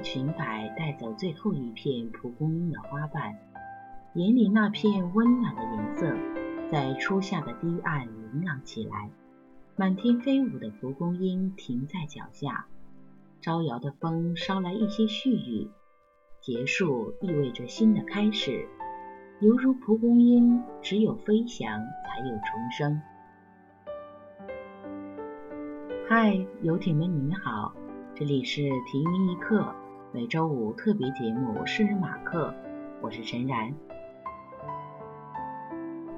裙摆带走最后一片蒲公英的花瓣，眼里那片温暖的颜色，在初夏的堤岸明朗起来。满天飞舞的蒲公英停在脚下，招摇的风捎来一些絮语。结束意味着新的开始，犹如蒲公英，只有飞翔才有重生。嗨，游艇们，你们好，这里是停云一刻每周五特别节目《诗人马克》，我是陈然。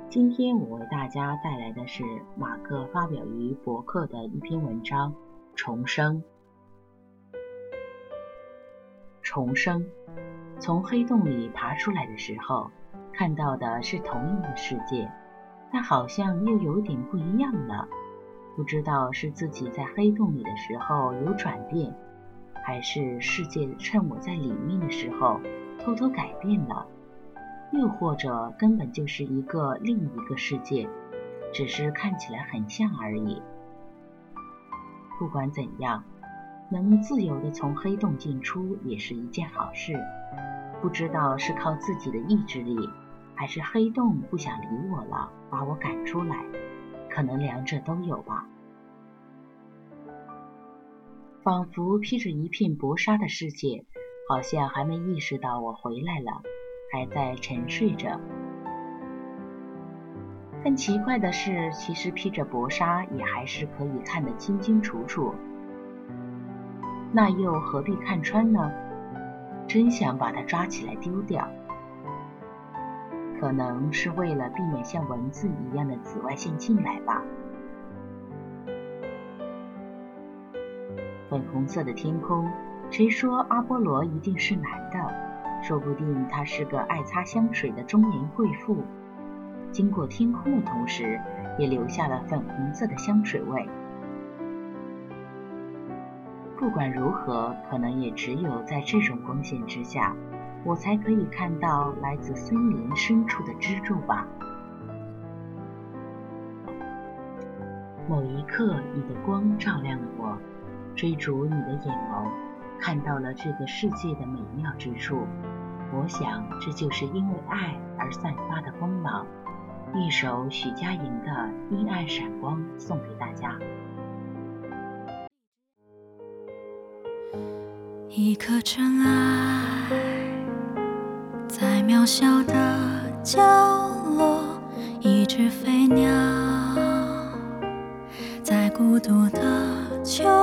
今天我为大家带来的是马克发表于博客的一篇文章《重生》。重生，从黑洞里爬出来的时候，看到的是同一个世界，但好像又有点不一样了。不知道是自己在黑洞里的时候有转变，还是世界趁我在里面的时候偷偷改变了。又或者根本就是一个另一个世界，只是看起来很像而已。不管怎样，能自由地从黑洞进出也是一件好事。不知道是靠自己的意志力，还是黑洞不想理我了，把我赶出来。可能两者都有吧。仿佛披着一片薄纱的世界，好像还没意识到我回来了。还在沉睡着。更奇怪的是，其实披着薄纱也还是可以看得清清楚楚。那又何必看穿呢？真想把它抓起来丢掉。可能是为了避免像蚊子一样的紫外线进来吧。粉红色的天空，谁说阿波罗一定是男的？说不定他是个爱擦香水的中年贵妇，经过天空的同时，也留下了粉红色的香水味。不管如何，可能也只有在这种光线之下，我才可以看到来自森林深处的支柱吧。某一刻，你的光照亮了我，追逐你的眼眸，看到了这个世界的美妙之处。我想，这就是因为爱而散发的光芒。一首许佳莹的《阴暗闪光》送给大家。一颗尘埃，在渺小的角落；一只飞鸟，在孤独的秋。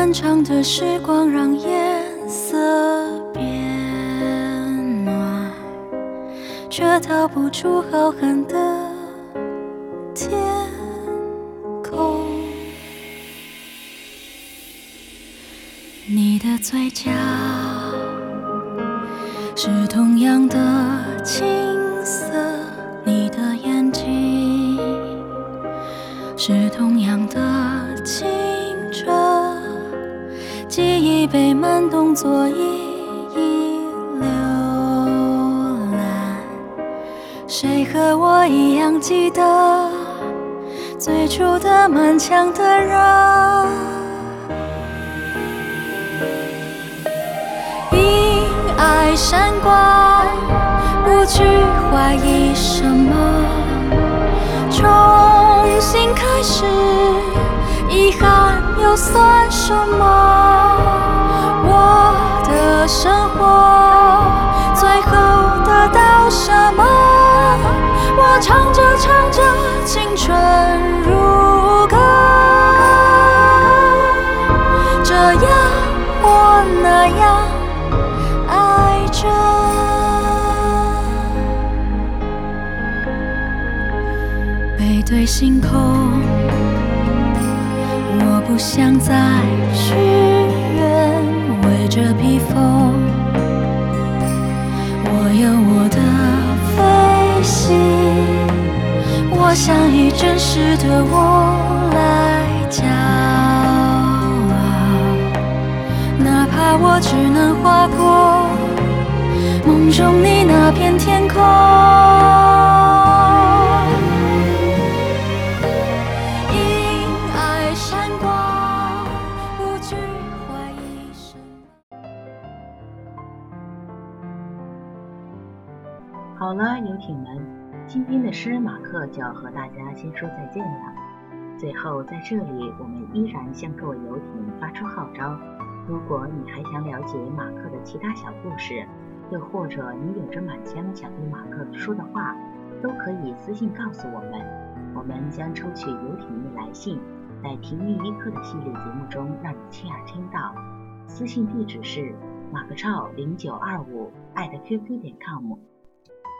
漫长的时光让颜色变暖。却逃不出浩瀚的天空。你的嘴角是同样的青涩，你的眼睛是同样的清，记忆被慢动作遗。谁和我一样记得最初的满腔的热？因爱闪光，不去怀疑什么，重新开始，遗憾又算什么？生活最后得到什么？我唱着唱着，青春如歌，这样或那样爱着。背对星空，我不想再许愿，为着披风，我有我的。飞行，我想以真实的我来骄傲，哪怕我只能划过梦中你那片天空。好了，游艇们，今天的诗人马克就要和大家先说再见了。最后，在这里，我们依然向各位游艇发出号召：如果你还想了解马克的其他小故事，又或者你有着满腔想对马克说的话，都可以私信告诉我们，我们将抽取游艇的来信，在《停运一刻》的系列节目中让你亲耳听到。私信地址是马克超零九二五艾特 QQ 点 com，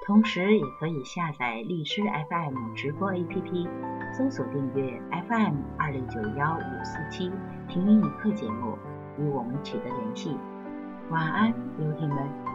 同时也可以下载律师 FM 直播 APP，搜索订阅 FM 二六九幺五四七停运一刻节目，与我们取得联系。晚安，游艇们。